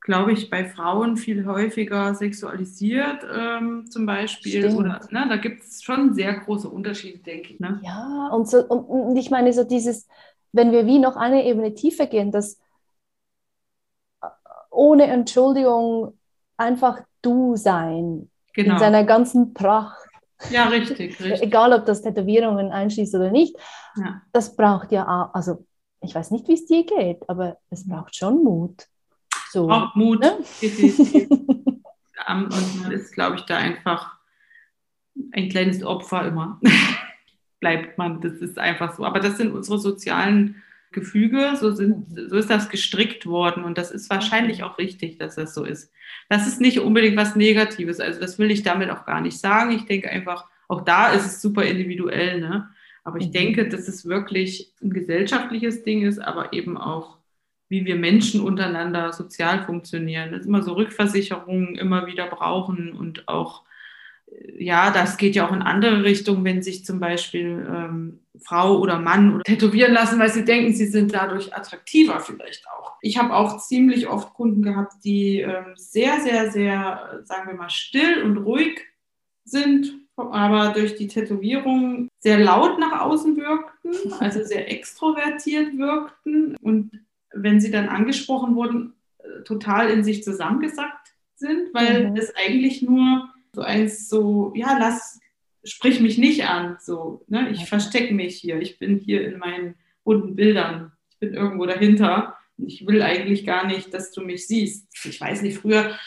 glaube ich, bei Frauen viel häufiger sexualisiert, ähm, zum Beispiel. Oder, ne, da gibt es schon sehr große Unterschiede, denke ich. Ne? Ja, und, so, und, und ich meine, so dieses, wenn wir wie noch eine Ebene tiefer gehen, dass ohne Entschuldigung einfach du sein genau. in seiner ganzen Pracht. Ja, richtig, richtig. Egal, ob das Tätowierungen einschließt oder nicht. Ja. Das braucht ja auch, also ich weiß nicht, wie es dir geht, aber es braucht schon Mut. So, auch Mut. Ne? Und man ist, glaube ich, da einfach ein kleines Opfer immer. Bleibt man, das ist einfach so. Aber das sind unsere sozialen Gefüge, so, sind, so ist das gestrickt worden und das ist wahrscheinlich auch richtig, dass das so ist. Das ist nicht unbedingt was Negatives, also das will ich damit auch gar nicht sagen. Ich denke einfach, auch da ist es super individuell, ne? aber ich mhm. denke, dass es wirklich ein gesellschaftliches Ding ist, aber eben auch, wie wir Menschen untereinander sozial funktionieren. Das ist immer so Rückversicherungen immer wieder brauchen und auch ja, das geht ja auch in andere Richtungen, wenn sich zum Beispiel ähm, Frau oder Mann oder tätowieren lassen, weil sie denken, sie sind dadurch attraktiver vielleicht auch. Ich habe auch ziemlich oft Kunden gehabt, die ähm, sehr, sehr, sehr, sagen wir mal, still und ruhig sind, aber durch die Tätowierung sehr laut nach außen wirkten, also sehr extrovertiert wirkten und wenn sie dann angesprochen wurden, äh, total in sich zusammengesackt sind, weil mhm. es eigentlich nur so eins so, ja, lass, sprich mich nicht an, so, ne? ich verstecke mich hier, ich bin hier in meinen bunten Bildern, ich bin irgendwo dahinter und ich will eigentlich gar nicht, dass du mich siehst. Ich weiß nicht, früher,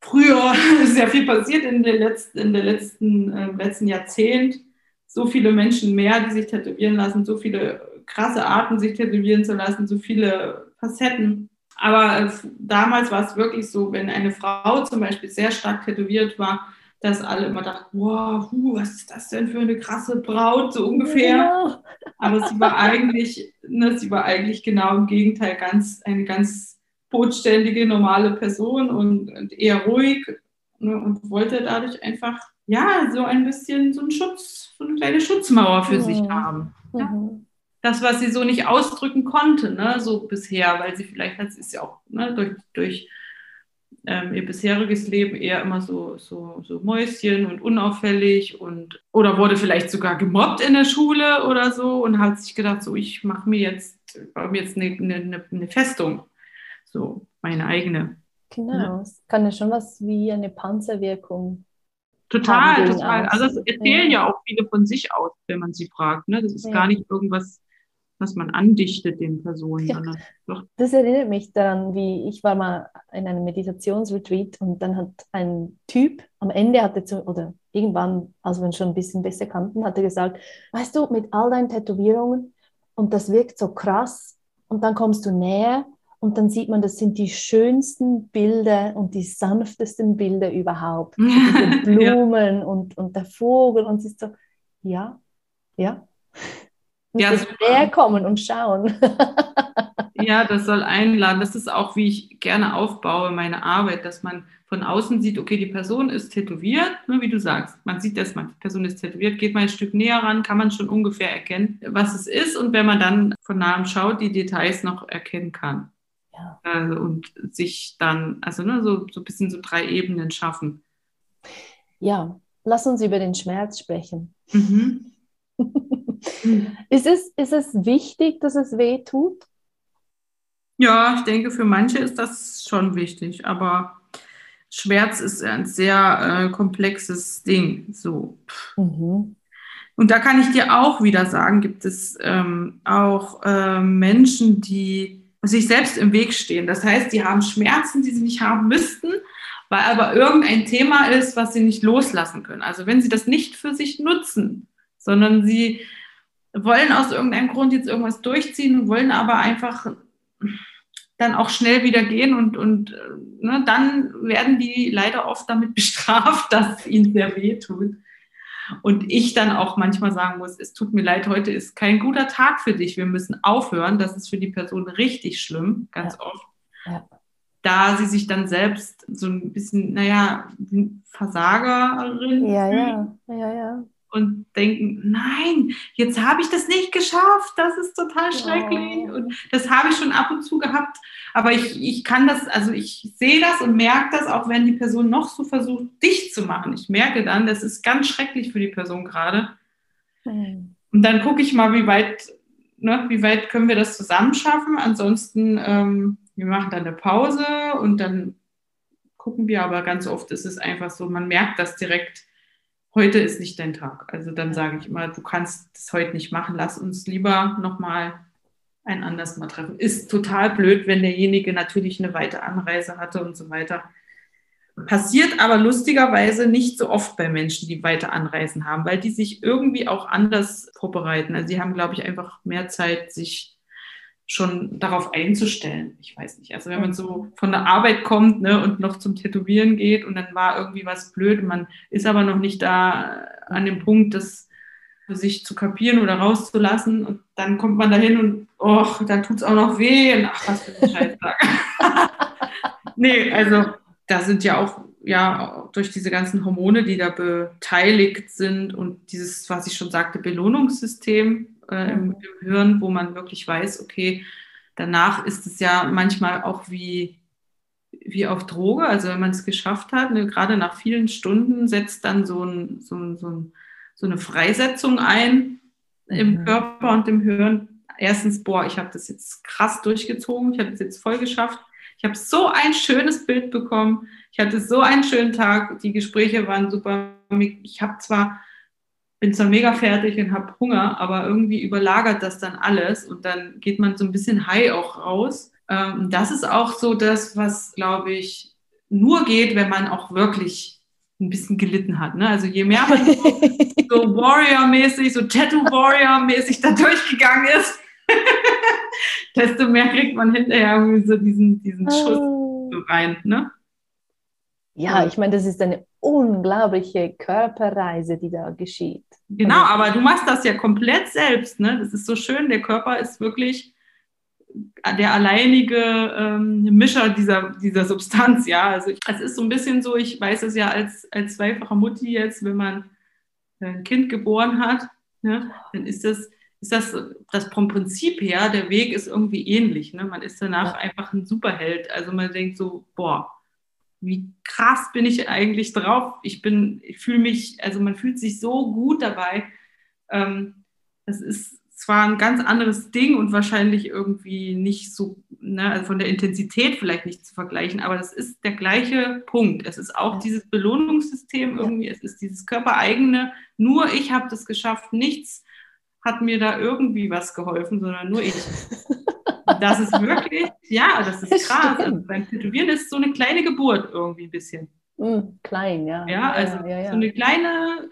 früher ist sehr viel passiert in der letzten, in der letzten, äh, letzten Jahrzehnt, so viele Menschen mehr, die sich tätowieren lassen, so viele krasse Arten, sich tätowieren zu lassen, so viele Facetten. Aber äh, damals war es wirklich so, wenn eine Frau zum Beispiel sehr stark tätowiert war, dass alle immer dachten, wow, was ist das denn für eine krasse Braut, so ungefähr. Ja. Aber sie war eigentlich, ne, sie war eigentlich genau im Gegenteil, ganz, eine ganz bodenständige, normale Person und, und eher ruhig ne, und wollte dadurch einfach, ja, so ein bisschen so einen Schutz, so eine kleine Schutzmauer für mhm. sich haben. Ja. Mhm das, was sie so nicht ausdrücken konnte, ne, so bisher, weil sie vielleicht, das ist ja auch ne, durch, durch ähm, ihr bisheriges Leben eher immer so, so, so Mäuschen und unauffällig und oder wurde vielleicht sogar gemobbt in der Schule oder so und hat sich gedacht, so ich mache mir jetzt, baue mir jetzt eine, eine, eine Festung, so meine eigene. Genau, es kann ja schon was wie eine Panzerwirkung Total, total. Also das erzählen ja. ja. auch viele von sich aus, wenn man sie fragt. Ne? Das ist ja. gar nicht irgendwas, was man andichtet den Personen, ja. Das erinnert mich daran, wie ich war mal in einem Meditationsretreat und dann hat ein Typ am Ende hatte zu, oder irgendwann, als wir uns schon ein bisschen besser kannten, hat er gesagt, weißt du, mit all deinen Tätowierungen und das wirkt so krass und dann kommst du näher und dann sieht man, das sind die schönsten Bilder und die sanftesten Bilder überhaupt. die Blumen ja. und, und der Vogel und es ist so, ja, ja, ja, näher kommen und schauen. ja, das soll einladen. Das ist auch, wie ich gerne aufbaue, meine Arbeit, dass man von außen sieht, okay, die Person ist tätowiert, ne, wie du sagst. Man sieht das, die Person ist tätowiert, geht mal ein Stück näher ran, kann man schon ungefähr erkennen, was es ist und wenn man dann von nahem schaut, die Details noch erkennen kann. Ja. Also, und sich dann, also ne, so, so ein bisschen so drei Ebenen schaffen. Ja, lass uns über den Schmerz sprechen. Mhm. ist, es, ist es wichtig, dass es weh tut? Ja, ich denke, für manche ist das schon wichtig, aber Schmerz ist ein sehr äh, komplexes Ding. So. Mhm. Und da kann ich dir auch wieder sagen, gibt es ähm, auch äh, Menschen, die sich selbst im Weg stehen. Das heißt, die haben Schmerzen, die sie nicht haben müssten, weil aber irgendein Thema ist, was sie nicht loslassen können. Also wenn sie das nicht für sich nutzen, sondern sie wollen aus irgendeinem Grund jetzt irgendwas durchziehen wollen aber einfach dann auch schnell wieder gehen und, und ne, dann werden die leider oft damit bestraft, dass es ihnen sehr weh tut. Und ich dann auch manchmal sagen muss, es tut mir leid, heute ist kein guter Tag für dich, wir müssen aufhören. Das ist für die Person richtig schlimm, ganz ja. oft. Ja. Da sie sich dann selbst so ein bisschen, naja, Versagerin ja, ja, ja, ja und denken, nein, jetzt habe ich das nicht geschafft, das ist total schrecklich. Und das habe ich schon ab und zu gehabt. Aber ich, ich kann das, also ich sehe das und merke das, auch wenn die Person noch so versucht, dich zu machen. Ich merke dann, das ist ganz schrecklich für die Person gerade. Mhm. Und dann gucke ich mal, wie weit, ne, wie weit können wir das zusammen schaffen. Ansonsten, ähm, wir machen dann eine Pause und dann gucken wir, aber ganz oft ist es einfach so, man merkt das direkt, heute ist nicht dein Tag. Also dann sage ich immer, du kannst das heute nicht machen, lass uns lieber nochmal ein anderes Mal treffen. Ist total blöd, wenn derjenige natürlich eine weite Anreise hatte und so weiter. Passiert aber lustigerweise nicht so oft bei Menschen, die weite Anreisen haben, weil die sich irgendwie auch anders vorbereiten. Also sie haben, glaube ich, einfach mehr Zeit, sich schon darauf einzustellen. Ich weiß nicht. Also wenn man so von der Arbeit kommt ne, und noch zum Tätowieren geht und dann war irgendwie was blöd, man ist aber noch nicht da an dem Punkt, das für sich zu kapieren oder rauszulassen und dann kommt man dahin und oh, dann tut es auch noch weh und ach, was für ein Scheißtag. nee, also da sind ja auch ja durch diese ganzen Hormone, die da beteiligt sind und dieses, was ich schon sagte, Belohnungssystem, äh, im, im Hirn, wo man wirklich weiß, okay, danach ist es ja manchmal auch wie, wie auf Droge. Also wenn man es geschafft hat, ne, gerade nach vielen Stunden setzt dann so, ein, so, ein, so, ein, so eine Freisetzung ein im mhm. Körper und im Hirn. Erstens, boah, ich habe das jetzt krass durchgezogen, ich habe es jetzt voll geschafft. Ich habe so ein schönes Bild bekommen. Ich hatte so einen schönen Tag. Die Gespräche waren super. Ich habe zwar bin zwar mega fertig und habe Hunger, aber irgendwie überlagert das dann alles und dann geht man so ein bisschen high auch raus. Ähm, das ist auch so das, was, glaube ich, nur geht, wenn man auch wirklich ein bisschen gelitten hat. Ne? Also je mehr man so, so Warrior-mäßig, so Tattoo-Warrior-mäßig da durchgegangen ist, desto mehr kriegt man hinterher irgendwie so diesen, diesen Schuss oh. rein. Ne? Ja, ich meine, das ist eine unglaubliche Körperreise, die da geschieht. Genau, aber du machst das ja komplett selbst. Ne? Das ist so schön. Der Körper ist wirklich der alleinige ähm, Mischer dieser, dieser Substanz. Ja, also es ist so ein bisschen so, ich weiß es ja als, als zweifache Mutti jetzt, wenn man ein Kind geboren hat, ne, dann ist das ist das, das vom Prinzip her, der Weg ist irgendwie ähnlich. Ne? Man ist danach ja. einfach ein Superheld. Also man denkt so, boah, wie krass bin ich eigentlich drauf? Ich bin, ich fühle mich, also man fühlt sich so gut dabei. Ähm, das ist zwar ein ganz anderes Ding und wahrscheinlich irgendwie nicht so, ne, also von der Intensität vielleicht nicht zu vergleichen, aber das ist der gleiche Punkt. Es ist auch dieses Belohnungssystem irgendwie, es ist dieses körpereigene, nur ich habe das geschafft, nichts hat mir da irgendwie was geholfen, sondern nur ich. das ist wirklich, ja, das ist das krass. Also beim Tätowieren ist so eine kleine Geburt irgendwie ein bisschen. Mm, klein, ja. Ja, also ja, ja, so eine kleine.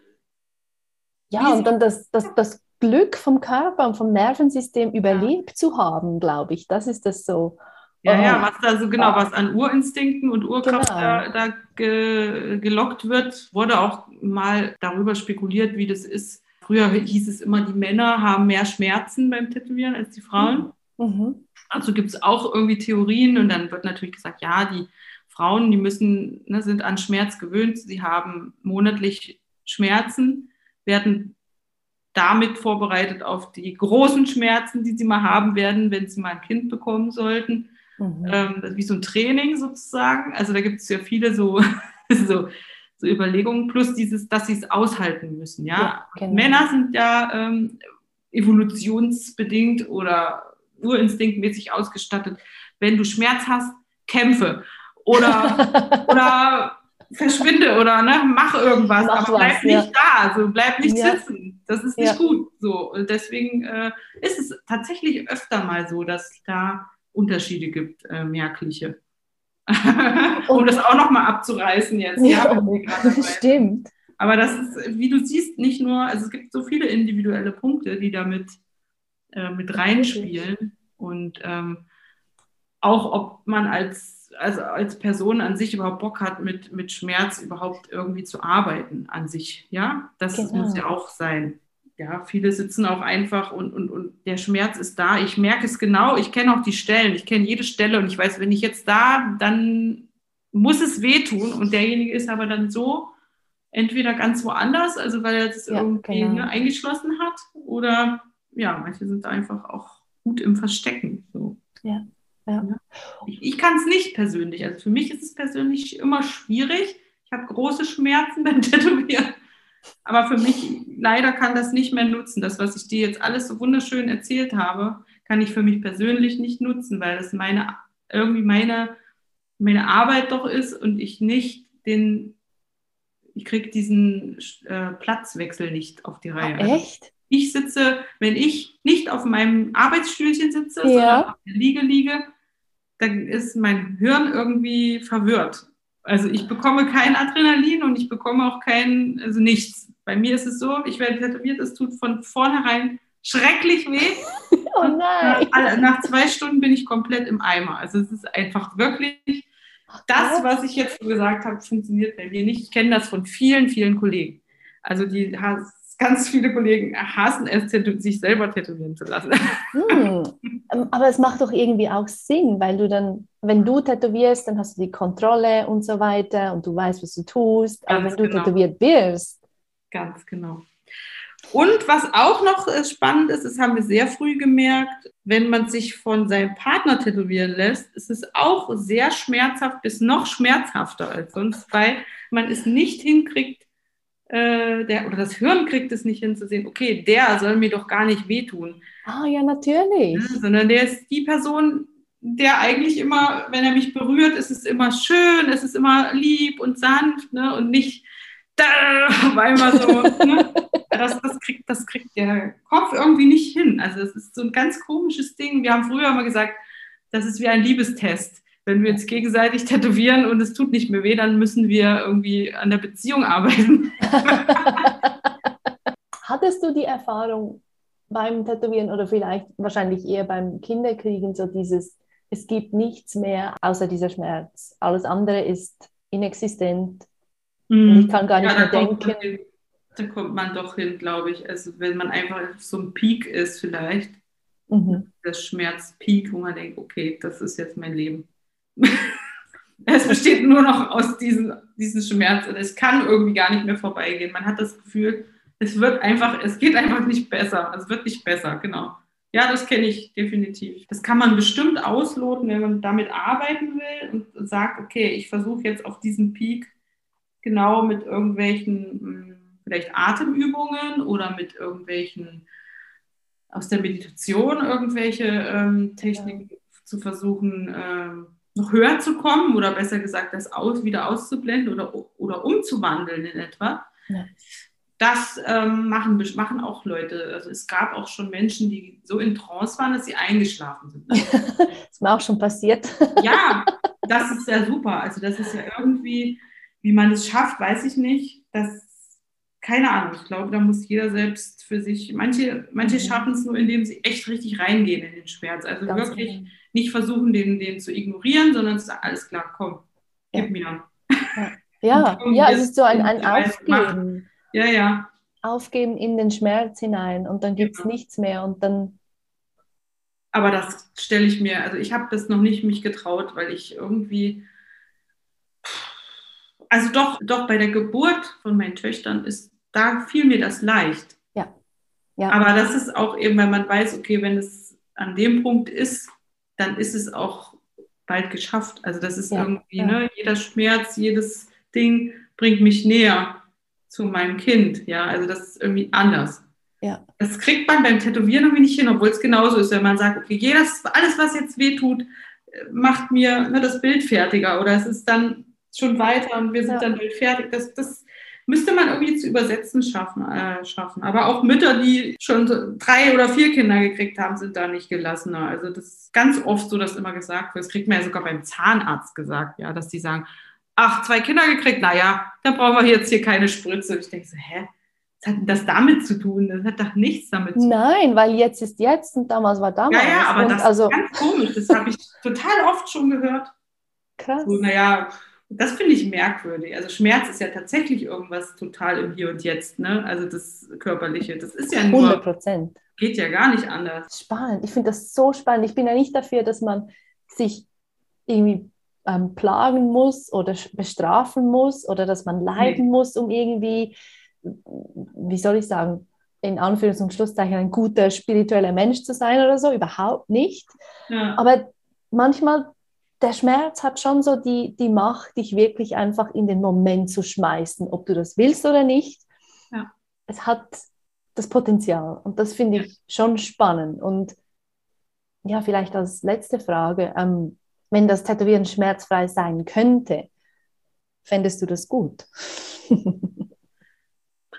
Ja, und dann das, das, das Glück vom Körper und vom Nervensystem überlebt zu haben, glaube ich. Das ist das so. Ja, oh. ja, was da so genau, was an Urinstinkten und Urkraft genau. da, da ge, gelockt wird, wurde auch mal darüber spekuliert, wie das ist, Früher hieß es immer, die Männer haben mehr Schmerzen beim Tätowieren als die Frauen. Mhm. Also gibt es auch irgendwie Theorien und dann wird natürlich gesagt, ja, die Frauen, die müssen, ne, sind an Schmerz gewöhnt, sie haben monatlich Schmerzen, werden damit vorbereitet auf die großen Schmerzen, die sie mal haben werden, wenn sie mal ein Kind bekommen sollten. Mhm. Ähm, wie so ein Training sozusagen. Also da gibt es ja viele so, so so Überlegungen, plus dieses, dass sie es aushalten müssen. Ja, ja genau. Männer sind ja ähm, evolutionsbedingt oder urinstinktmäßig ausgestattet. Wenn du Schmerz hast, kämpfe oder, oder verschwinde oder ne, mach irgendwas, mach aber bleib was, nicht ja. da, also bleib nicht ja. sitzen. Das ist nicht ja. gut. So, und deswegen äh, ist es tatsächlich öfter mal so, dass es da Unterschiede gibt, äh, merkliche. um das auch nochmal abzureißen jetzt. Ja, ja stimmt. Aber das ist, wie du siehst, nicht nur, also es gibt so viele individuelle Punkte, die damit äh, mit reinspielen. Und ähm, auch ob man als, also als Person an sich überhaupt Bock hat, mit, mit Schmerz überhaupt irgendwie zu arbeiten an sich. Ja, das genau. muss ja auch sein ja, viele sitzen auch einfach und, und, und der Schmerz ist da. Ich merke es genau, ich kenne auch die Stellen, ich kenne jede Stelle und ich weiß, wenn ich jetzt da, dann muss es wehtun und derjenige ist aber dann so entweder ganz woanders, also weil er das ja, irgendwie genau. ne, eingeschlossen hat oder ja, manche sind einfach auch gut im Verstecken. So. Ja. Ja. Ich, ich kann es nicht persönlich. Also für mich ist es persönlich immer schwierig. Ich habe große Schmerzen beim Tätowieren. Aber für mich leider kann das nicht mehr nutzen. Das, was ich dir jetzt alles so wunderschön erzählt habe, kann ich für mich persönlich nicht nutzen, weil das meine irgendwie meine, meine Arbeit doch ist und ich nicht den, ich kriege diesen äh, Platzwechsel nicht auf die Reihe. Oh, echt? Ich sitze, wenn ich nicht auf meinem Arbeitsstühlchen sitze, ja. sondern auf der Liege liege, dann ist mein Hirn irgendwie verwirrt. Also ich bekomme kein Adrenalin und ich bekomme auch kein, also nichts. Bei mir ist es so, ich werde tätowiert, es tut von vornherein schrecklich weh. Oh nein. Nach, nach zwei Stunden bin ich komplett im Eimer. Also es ist einfach wirklich, das, was ich jetzt gesagt habe, funktioniert bei mir nicht. Ich kenne das von vielen, vielen Kollegen. Also die ganz viele Kollegen hassen es, sich selber tätowieren zu lassen. Hm. Ähm, aber es macht doch irgendwie auch Sinn, weil du dann, wenn du tätowierst, dann hast du die Kontrolle und so weiter und du weißt, was du tust. Aber wenn du genau. tätowiert wirst. Ganz genau. Und was auch noch äh, spannend ist, das haben wir sehr früh gemerkt, wenn man sich von seinem Partner tätowieren lässt, ist es auch sehr schmerzhaft bis noch schmerzhafter als sonst, weil man es nicht hinkriegt, äh, der, oder das Hirn kriegt es nicht hinzusehen, okay, der soll mir doch gar nicht wehtun. Ah, ja, natürlich. Ja, sondern der ist die Person, der eigentlich immer, wenn er mich berührt, ist es immer schön, es ist immer lieb und sanft ne, und nicht da, auf einmal so. ne? das, das, kriegt, das kriegt der Kopf irgendwie nicht hin. Also es ist so ein ganz komisches Ding. Wir haben früher immer gesagt, das ist wie ein Liebestest wenn wir uns gegenseitig tätowieren und es tut nicht mehr weh, dann müssen wir irgendwie an der Beziehung arbeiten. Hattest du die Erfahrung beim Tätowieren oder vielleicht wahrscheinlich eher beim Kinderkriegen, so dieses, es gibt nichts mehr außer dieser Schmerz. Alles andere ist inexistent. Mhm. ich kann gar nicht ja, mehr denken. Da kommt man doch hin, glaube ich. Also wenn man einfach so ein Peak ist vielleicht, mhm. das Schmerzpeak, wo man denkt, okay, das ist jetzt mein Leben. es besteht nur noch aus diesem, diesem Schmerz und es kann irgendwie gar nicht mehr vorbeigehen. Man hat das Gefühl, es wird einfach, es geht einfach nicht besser. Es wird nicht besser, genau. Ja, das kenne ich definitiv. Das kann man bestimmt ausloten, wenn man damit arbeiten will und sagt, okay, ich versuche jetzt auf diesen Peak genau mit irgendwelchen hm, vielleicht Atemübungen oder mit irgendwelchen aus der Meditation irgendwelche ähm, Techniken ja. zu versuchen, ähm, noch höher zu kommen oder besser gesagt, das aus, wieder auszublenden oder, oder umzuwandeln in etwa. Ja das ähm, machen, machen auch Leute. Also es gab auch schon Menschen, die so in Trance waren, dass sie eingeschlafen sind. Das ist mir auch schon passiert. ja, das ist ja super. Also das ist ja irgendwie, wie man es schafft, weiß ich nicht. Das, keine Ahnung. Ich glaube, da muss jeder selbst für sich. Manche, manche mhm. schaffen es nur, indem sie echt richtig reingehen in den Schmerz. Also Ganz wirklich genau. nicht versuchen, den, den zu ignorieren, sondern zu sagen, alles klar, komm, gib ja. mir. Ja, ja, ja es ist so ein, ein Aufgeben. Ja, ja. Aufgeben in den Schmerz hinein und dann gibt es ja. nichts mehr und dann. Aber das stelle ich mir, also ich habe das noch nicht mich getraut, weil ich irgendwie. Also doch, doch bei der Geburt von meinen Töchtern ist, da fiel mir das leicht. Ja. ja. Aber das ist auch eben, weil man weiß, okay, wenn es an dem Punkt ist, dann ist es auch bald geschafft. Also das ist ja, irgendwie, ja. ne, jeder Schmerz, jedes Ding bringt mich näher zu meinem Kind. Ja, also das ist irgendwie anders. Ja. Das kriegt man beim Tätowieren irgendwie nicht hin, obwohl es genauso ist, wenn man sagt, okay, jedes, alles, was jetzt wehtut, macht mir ne, das Bild fertiger oder es ist dann schon weiter und wir sind ja. dann bald fertig. Das, das müsste man irgendwie zu übersetzen schaffen, äh, schaffen. Aber auch Mütter, die schon drei oder vier Kinder gekriegt haben, sind da nicht gelassener. Also das ist ganz oft so, dass immer gesagt wird, das kriegt man ja sogar beim Zahnarzt gesagt, ja, dass die sagen, ach, zwei Kinder gekriegt, naja, dann brauchen wir jetzt hier keine Spritze. ich denke so, hä? Was hat denn das damit zu tun? Das hat doch nichts damit zu tun. Nein, weil jetzt ist jetzt und damals war damals. Ja, ja, aber und das also ist ganz komisch. Das habe ich total oft schon gehört. Krass. So, naja, das finde ich merkwürdig. Also Schmerz ist ja tatsächlich irgendwas total im Hier und Jetzt, ne? Also das Körperliche, das ist ja nur... 100 Prozent. Geht ja gar nicht anders. Spannend. Ich finde das so spannend. Ich bin ja nicht dafür, dass man sich irgendwie ähm, plagen muss oder bestrafen muss oder dass man leiden nee. muss, um irgendwie, wie soll ich sagen, in Anführungs- und Schlusszeichen ein guter spiritueller Mensch zu sein oder so, überhaupt nicht. Ja. Aber manchmal, der Schmerz hat schon so die, die Macht, dich wirklich einfach in den Moment zu schmeißen, ob du das willst oder nicht. Ja. Es hat das Potenzial und das finde ich schon spannend. Und ja, vielleicht als letzte Frage, ähm, wenn das Tätowieren schmerzfrei sein könnte, fändest du das gut?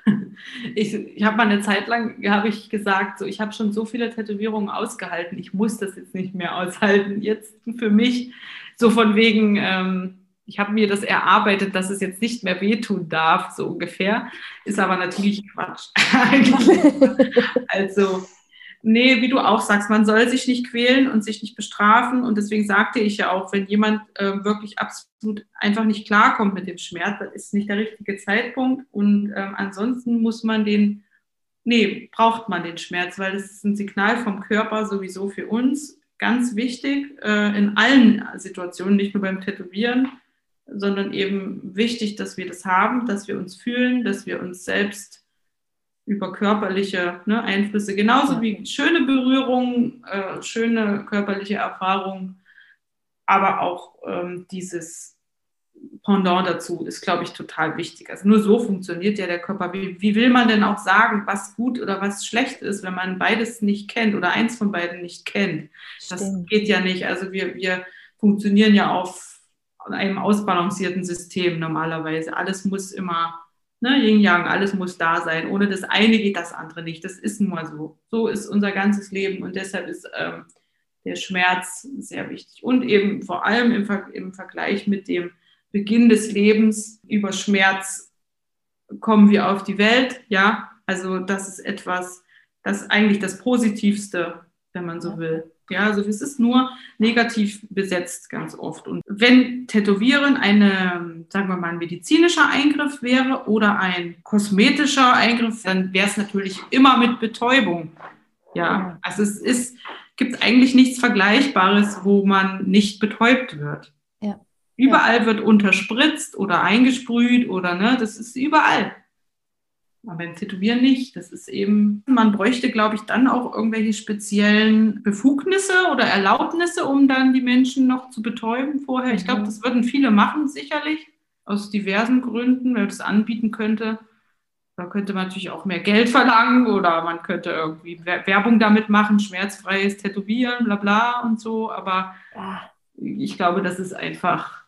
ich, ich habe mal eine Zeit lang habe ich gesagt, so ich habe schon so viele Tätowierungen ausgehalten, ich muss das jetzt nicht mehr aushalten. Jetzt für mich so von wegen, ähm, ich habe mir das erarbeitet, dass es jetzt nicht mehr wehtun darf, so ungefähr. Ist aber natürlich Quatsch. also Nee, wie du auch sagst, man soll sich nicht quälen und sich nicht bestrafen. Und deswegen sagte ich ja auch, wenn jemand äh, wirklich absolut einfach nicht klarkommt mit dem Schmerz, das ist nicht der richtige Zeitpunkt. Und äh, ansonsten muss man den, nee, braucht man den Schmerz, weil das ist ein Signal vom Körper sowieso für uns. Ganz wichtig äh, in allen Situationen, nicht nur beim Tätowieren, sondern eben wichtig, dass wir das haben, dass wir uns fühlen, dass wir uns selbst über körperliche ne, Einflüsse, genauso wie schöne Berührungen, äh, schöne körperliche Erfahrungen, aber auch ähm, dieses Pendant dazu ist, glaube ich, total wichtig. Also nur so funktioniert ja der Körper. Wie, wie, will man denn auch sagen, was gut oder was schlecht ist, wenn man beides nicht kennt oder eins von beiden nicht kennt? Das Stimmt. geht ja nicht. Also wir, wir funktionieren ja auf einem ausbalancierten System normalerweise. Alles muss immer Ne, Yin Yang, alles muss da sein. Ohne das eine geht das andere nicht. Das ist nun mal so. So ist unser ganzes Leben und deshalb ist ähm, der Schmerz sehr wichtig. Und eben vor allem im, Ver im Vergleich mit dem Beginn des Lebens über Schmerz kommen wir auf die Welt. Ja, also das ist etwas, das ist eigentlich das Positivste, wenn man so will. Ja, also es ist nur negativ besetzt ganz oft. Und wenn Tätowieren eine, sagen wir mal, ein medizinischer Eingriff wäre oder ein kosmetischer Eingriff, dann wäre es natürlich immer mit Betäubung. Ja, also es ist, gibt eigentlich nichts Vergleichbares, wo man nicht betäubt wird. Ja. Überall ja. wird unterspritzt oder eingesprüht oder ne, das ist überall. Aber beim Tätowieren nicht. Das ist eben, man bräuchte, glaube ich, dann auch irgendwelche speziellen Befugnisse oder Erlaubnisse, um dann die Menschen noch zu betäuben vorher. Ich glaube, mhm. das würden viele machen, sicherlich, aus diversen Gründen, weil das anbieten könnte. Da könnte man natürlich auch mehr Geld verlangen oder man könnte irgendwie Werbung damit machen, schmerzfreies Tätowieren, bla bla und so. Aber ich glaube, das ist einfach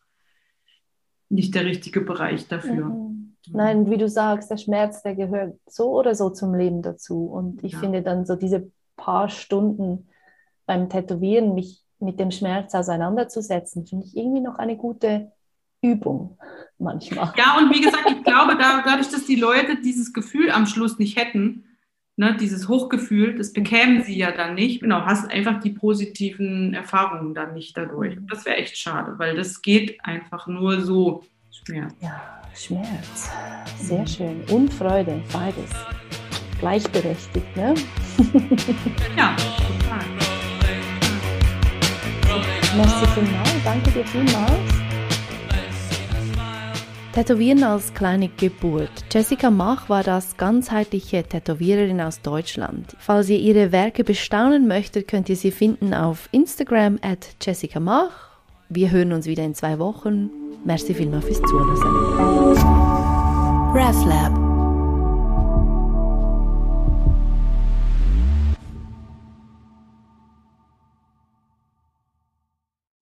nicht der richtige Bereich dafür. Mhm. Nein, wie du sagst, der Schmerz, der gehört so oder so zum Leben dazu. Und ich ja. finde dann so diese paar Stunden beim Tätowieren, mich mit dem Schmerz auseinanderzusetzen, finde ich irgendwie noch eine gute Übung manchmal. Ja, und wie gesagt, ich glaube, da, dadurch, dass die Leute dieses Gefühl am Schluss nicht hätten, ne, dieses Hochgefühl, das bekämen sie ja dann nicht. Genau, hast einfach die positiven Erfahrungen dann nicht dadurch. Und das wäre echt schade, weil das geht einfach nur so. Schmerz. Ja, Schmerz. Sehr mhm. schön. Und Freude, beides. Gleichberechtigt, ne? ja, total. Merci vielmals, danke dir vielmals. Tätowieren als kleine Geburt. Jessica Mach war das ganzheitliche Tätowiererin aus Deutschland. Falls ihr ihre Werke bestaunen möchtet, könnt ihr sie finden auf Instagram at Jessica Mach. Wir hören uns wieder in zwei Wochen. Merci vielmals fürs Zuhören. RefLab